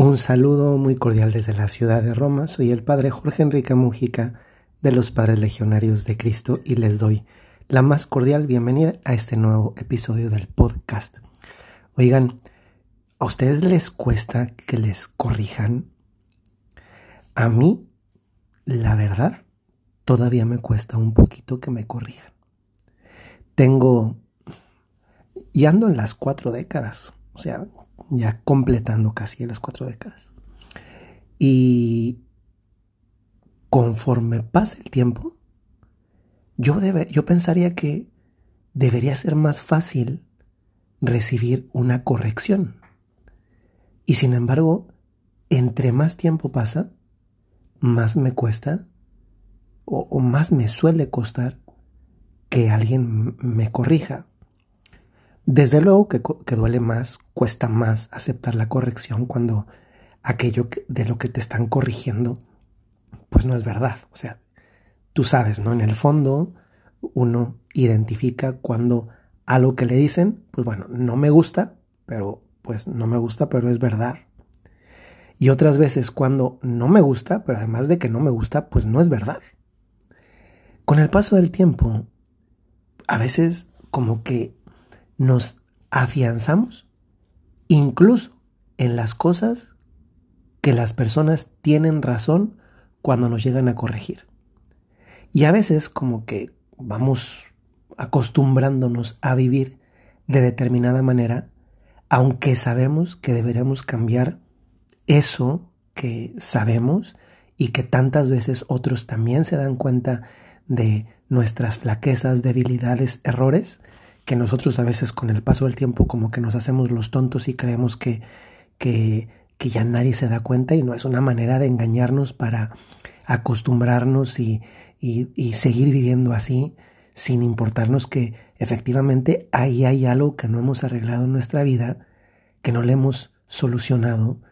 Un saludo muy cordial desde la ciudad de Roma. Soy el padre Jorge Enrique Mujica de los Padres Legionarios de Cristo y les doy la más cordial bienvenida a este nuevo episodio del podcast. Oigan, ¿a ustedes les cuesta que les corrijan? A mí, la verdad, todavía me cuesta un poquito que me corrijan. Tengo, y ando en las cuatro décadas, o sea, ya completando casi las cuatro décadas. Y conforme pase el tiempo, yo, yo pensaría que debería ser más fácil recibir una corrección. Y sin embargo, entre más tiempo pasa, más me cuesta o más me suele costar que alguien me corrija. Desde luego que, duele más, cuesta más aceptar la corrección cuando aquello de lo que te están corrigiendo, pues no es verdad. O sea, tú sabes, ¿no? En el fondo, uno identifica cuando algo que le dicen, pues bueno, no me gusta, pero pues no me gusta, pero es verdad. Y otras veces cuando no me gusta, pero además de que no me gusta, pues no es verdad. Con el paso del tiempo, a veces como que nos afianzamos incluso en las cosas que las personas tienen razón cuando nos llegan a corregir. Y a veces como que vamos acostumbrándonos a vivir de determinada manera, aunque sabemos que deberíamos cambiar eso que sabemos y que tantas veces otros también se dan cuenta de nuestras flaquezas, debilidades, errores, que nosotros a veces con el paso del tiempo como que nos hacemos los tontos y creemos que, que, que ya nadie se da cuenta y no es una manera de engañarnos para acostumbrarnos y, y, y seguir viviendo así sin importarnos que efectivamente ahí hay algo que no hemos arreglado en nuestra vida, que no le hemos solucionado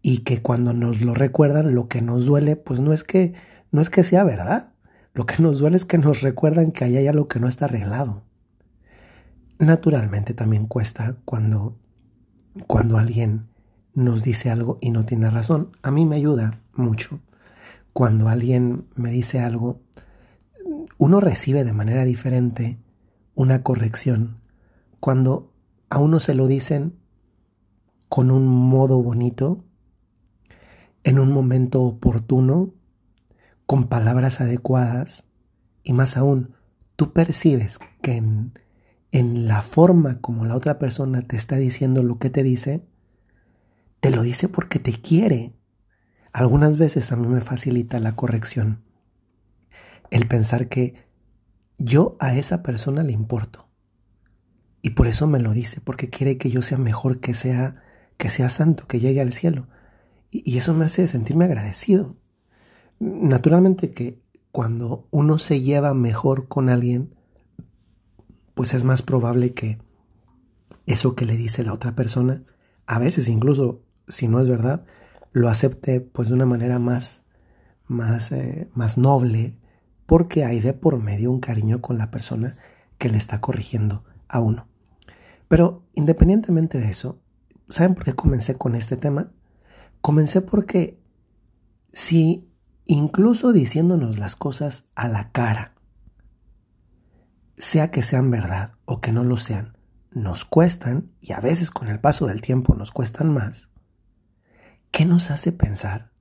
y que cuando nos lo recuerdan lo que nos duele pues no es que no es que sea verdad, lo que nos duele es que nos recuerdan que ahí hay algo que no está arreglado. Naturalmente también cuesta cuando, cuando alguien nos dice algo y no tiene razón. A mí me ayuda mucho cuando alguien me dice algo, uno recibe de manera diferente una corrección cuando a uno se lo dicen con un modo bonito, en un momento oportuno, con palabras adecuadas y más aún, tú percibes que en en la forma como la otra persona te está diciendo lo que te dice, te lo dice porque te quiere. Algunas veces a mí me facilita la corrección. El pensar que yo a esa persona le importo. Y por eso me lo dice, porque quiere que yo sea mejor, que sea, que sea santo, que llegue al cielo. Y, y eso me hace sentirme agradecido. Naturalmente que cuando uno se lleva mejor con alguien, pues es más probable que eso que le dice la otra persona, a veces incluso si no es verdad, lo acepte pues de una manera más, más, eh, más noble, porque hay de por medio un cariño con la persona que le está corrigiendo a uno. Pero independientemente de eso, ¿saben por qué comencé con este tema? Comencé porque si incluso diciéndonos las cosas a la cara, sea que sean verdad o que no lo sean, nos cuestan, y a veces con el paso del tiempo nos cuestan más, ¿qué nos hace pensar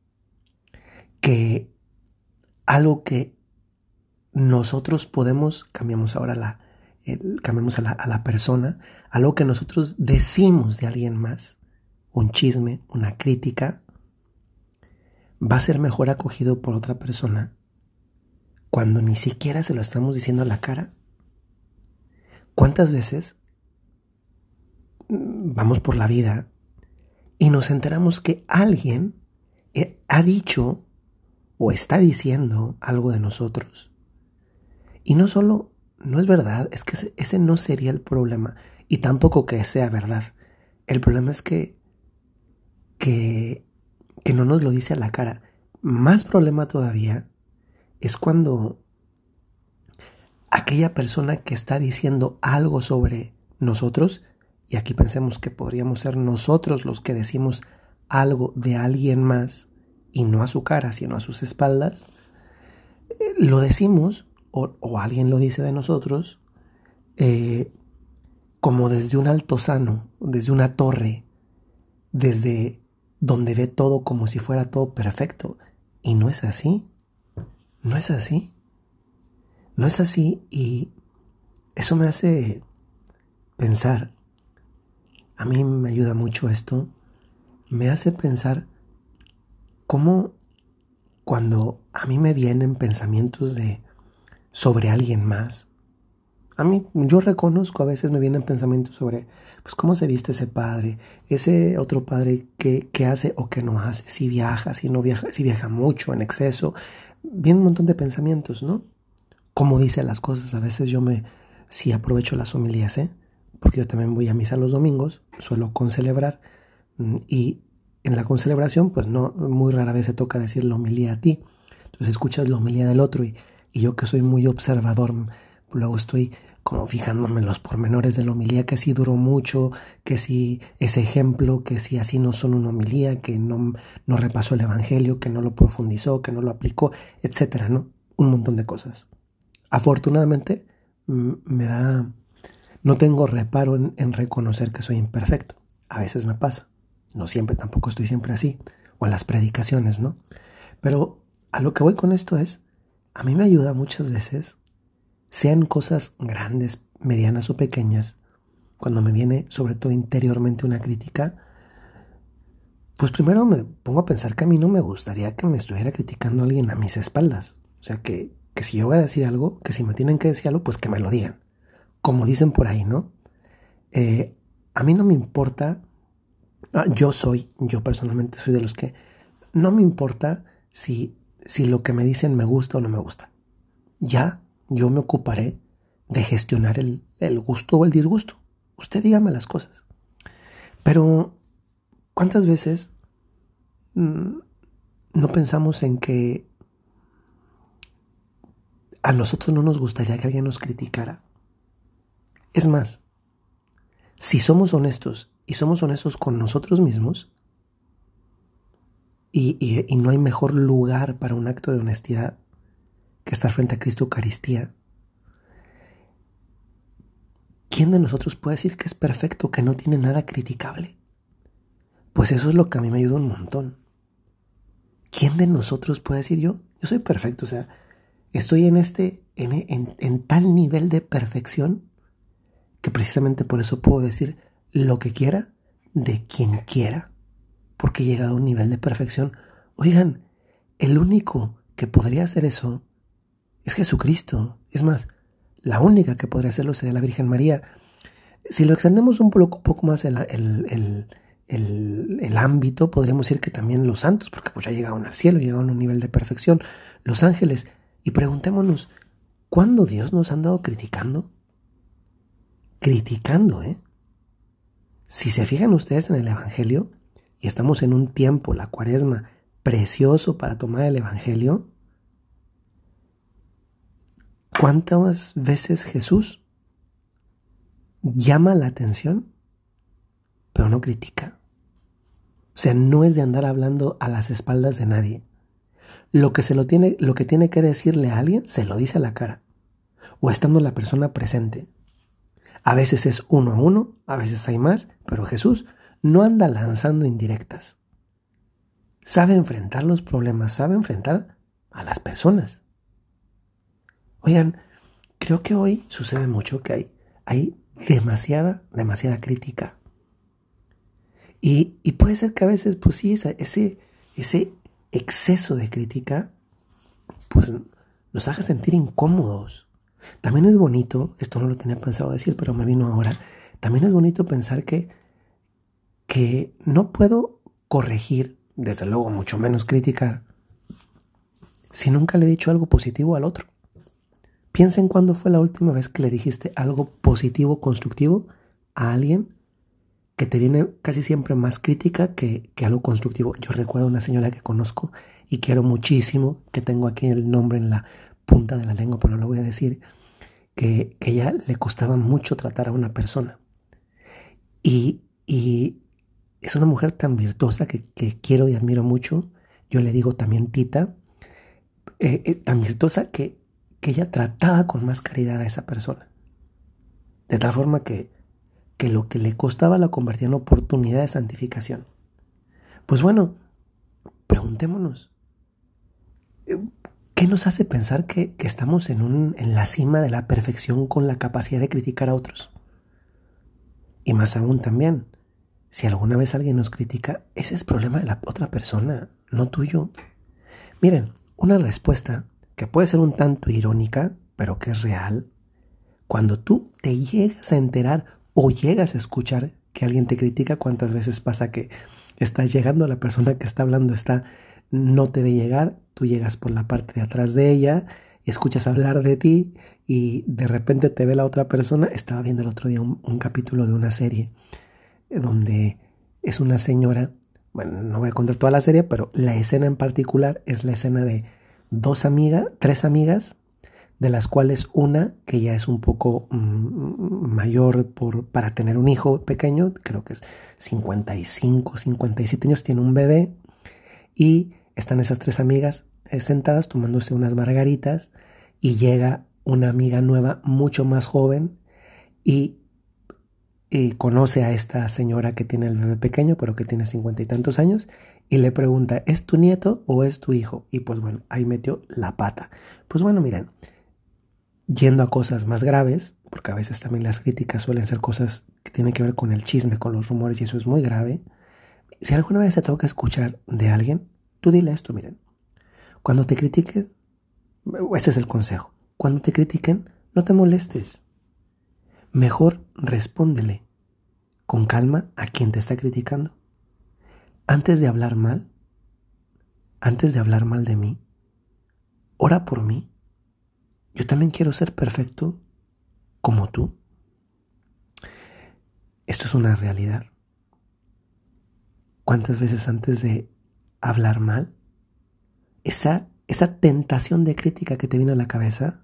que algo que nosotros podemos, cambiamos ahora la, cambiamos a la, a la persona, algo que nosotros decimos de alguien más, un chisme, una crítica, va a ser mejor acogido por otra persona cuando ni siquiera se lo estamos diciendo a la cara? ¿Cuántas veces vamos por la vida y nos enteramos que alguien eh, ha dicho o está diciendo algo de nosotros? Y no solo no es verdad, es que ese, no sería el problema y tampoco que sea verdad. El problema es que, que, que no nos lo dice a la cara. Más problema todavía es cuando aquella persona que está diciendo algo sobre nosotros, y aquí pensemos que podríamos ser nosotros los que decimos algo de alguien más y no a su cara, sino a sus espaldas, eh, lo decimos o, alguien lo dice de nosotros eh, como desde un alto sano, desde una torre, desde donde ve todo como si fuera todo perfecto. Y no es así. No es así. No es así y eso me hace pensar. A mí me ayuda mucho esto. Me hace pensar cómo cuando a mí me vienen pensamientos de sobre alguien más, a mí, yo reconozco, a veces me vienen pensamientos sobre, pues, cómo se viste ese padre, ese otro padre que, hace o que no hace, si viaja, si no viaja, si viaja mucho, en exceso. Vienen un montón de pensamientos, ¿no? Cómo dice las cosas. A veces yo me, sí aprovecho las homilías, ¿eh? Porque yo también voy a misa los domingos, suelo concelebrar, mm, y en la concelebración, pues no, muy rara vez se toca decir la homilía a ti. Entonces escuchas la homilía del otro y, yo que soy muy observador, Luego estoy como fijándome en los pormenores de la homilía, que si duró mucho, que si ese ejemplo, que si así no son una homilía, que no, no repasó el Evangelio, que no lo profundizó, que no lo aplicó, etcétera, ¿no? Un montón de cosas. Afortunadamente, me da. No tengo reparo en, reconocer que soy imperfecto. A veces me pasa. No siempre, tampoco estoy siempre así. O las predicaciones, ¿no? Pero a lo que voy con esto es, a mí me ayuda muchas veces sean cosas grandes, medianas o pequeñas, cuando me viene sobre todo interiormente una crítica, pues primero me pongo a pensar que a mí no me gustaría que me estuviera criticando alguien a mis espaldas. O sea, que, que si yo voy a decir algo, que si me tienen que decir algo, pues que me lo digan. Como dicen por ahí, ¿no? Eh, a mí no me importa, ah, yo soy, yo personalmente soy de los que no me importa si, si lo que me dicen me gusta o no me gusta. Ya yo me ocuparé de gestionar el, gusto o el disgusto. Usted dígame las cosas. Pero, ¿cuántas veces mm, no pensamos en que a nosotros no nos gustaría que alguien nos criticara? Es más, si somos honestos y somos honestos con nosotros mismos, y no hay mejor lugar para un acto de honestidad que estar frente a Cristo Eucaristía, ¿quién de nosotros puede decir que es perfecto, que no tiene nada criticable? Pues eso es lo que a mí me ayuda un montón. ¿Quién de nosotros puede decir yo? Yo soy perfecto, o sea, estoy en este, en, en tal nivel de perfección que precisamente por eso puedo decir lo que quiera de quien quiera, porque he llegado a un nivel de perfección. Oigan, el único que podría hacer eso es Jesucristo. Es más, la única que podría hacerlo sería la Virgen María. Si lo extendemos un poco, poco más el, el, ámbito, podríamos decir que también los santos, porque pues ya llegaron al cielo, llegaron a un nivel de perfección, los ángeles. Y preguntémonos, ¿cuándo Dios nos ha andado criticando? Criticando, ¿eh? Si se fijan ustedes en el Evangelio, y estamos en un tiempo, la cuaresma, precioso para tomar el Evangelio, ¿Cuántas veces Jesús llama la atención, pero no critica? O sea, no es de andar hablando a las espaldas de nadie. Lo que se lo tiene, lo que tiene que decirle a alguien, se lo dice a la cara. O estando la persona presente. A veces es uno a uno, a veces hay más, pero Jesús no anda lanzando indirectas. Sabe enfrentar los problemas, sabe enfrentar a las personas. Oigan, creo que hoy sucede mucho que hay, hay demasiada, demasiada crítica. Y, puede ser que a veces, pues sí, ese, ese exceso de crítica, pues nos haga sentir incómodos. También es bonito, esto no lo tenía pensado decir, pero me vino ahora, también es bonito pensar que, que no puedo corregir, desde luego mucho menos criticar, si nunca le he dicho algo positivo al otro. Piensa en cuándo fue la última vez que le dijiste algo positivo, constructivo a alguien que te viene casi siempre más crítica que, algo constructivo. Yo recuerdo una señora que conozco y quiero muchísimo, que tengo aquí el nombre en la punta de la lengua, pero no lo voy a decir, que, que ella le costaba mucho tratar a una persona. Y, y es una mujer tan virtuosa que, quiero y admiro mucho. Yo le digo también Tita, eh, eh, tan virtuosa que, que ella trataba con más caridad a esa persona. De tal forma que, que lo que le costaba la convertía en oportunidad de santificación. Pues bueno, preguntémonos, ¿qué nos hace pensar que, que estamos en, un, en la cima de la perfección con la capacidad de criticar a otros? Y más aún también, si alguna vez alguien nos critica, ese es problema de la otra persona, no tuyo. Miren, una respuesta que puede ser un tanto irónica, pero que es real, cuando tú te llegas a enterar o llegas a escuchar que alguien te critica, ¿cuántas veces pasa que estás llegando, la persona que está hablando está no te ve llegar, tú llegas por la parte de atrás de ella, escuchas hablar de ti y de repente te ve la otra persona. Estaba viendo el otro día un capítulo de una serie donde es una señora, bueno, no voy a contar toda la serie, pero la escena en particular es la escena de dos amigas, tres amigas, de las cuales una que ya es un poco mm, mayor por, para tener un hijo pequeño, creo que es 55, 57 años, tiene un bebé y están esas tres amigas eh, sentadas tomándose unas margaritas y llega una amiga nueva mucho más joven y y conoce a esta señora que tiene el bebé pequeño, pero que tiene cincuenta y tantos años, y le pregunta, ¿es tu nieto o es tu hijo? Y pues bueno, ahí metió la pata. Pues bueno, miren, yendo a cosas más graves, porque a veces también las críticas suelen ser cosas que tienen que ver con el chisme, con los rumores, y eso es muy grave. Si alguna vez te toca escuchar de alguien, tú dile esto, miren. Cuando te critiquen, ese es el consejo, cuando te critiquen, no te molestes. Mejor respóndele con calma a quien te está criticando. Antes de hablar mal, antes de hablar mal de mí, ora por mí. Yo también quiero ser perfecto como tú. Esto es una realidad. ¿Cuántas veces antes de hablar mal, esa, esa tentación de crítica que te vino a la cabeza,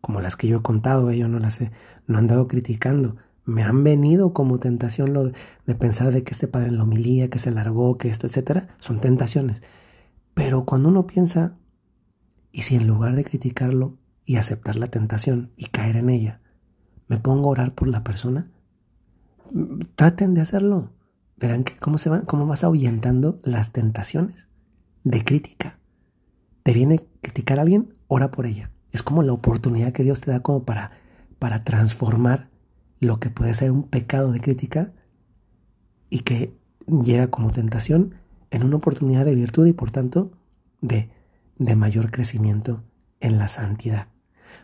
como las que yo he contado, ellos no las he, no han dado criticando. Me han venido como tentación lo de, pensar de que este padre en la homilía, que se largó, que esto, etcétera, son tentaciones. Pero cuando uno piensa, y si en lugar de criticarlo y aceptar la tentación y caer en ella, me pongo a orar por la persona, traten de hacerlo. Verán que cómo se van, cómo vas ahuyentando las tentaciones de crítica. Te viene a criticar a alguien, ora por ella. Es como la oportunidad que Dios te da como para, para transformar lo que puede ser un pecado de crítica y que llega como tentación en una oportunidad de virtud y por tanto de, de mayor crecimiento en la santidad.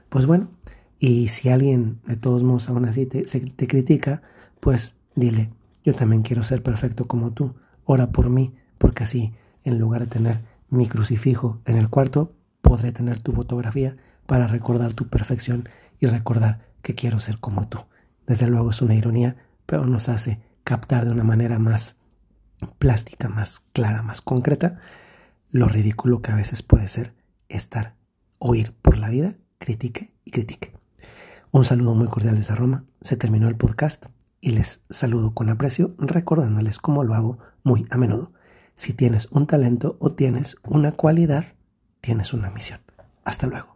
Pues bueno, y si alguien de todos modos aún así te, te critica, pues dile, yo también quiero ser perfecto como tú, ora por mí, porque así, en lugar de tener mi crucifijo en el cuarto, podré tener tu fotografía para recordar tu perfección y recordar que quiero ser como tú. Desde luego es una ironía, pero nos hace captar de una manera más plástica, más clara, más concreta, lo ridículo que a veces puede ser estar o ir por la vida, critique y critique. Un saludo muy cordial desde Roma. Se terminó el podcast y les saludo con aprecio recordándoles cómo lo hago muy a menudo. Si tienes un talento o tienes una cualidad, tienes una misión. Hasta luego.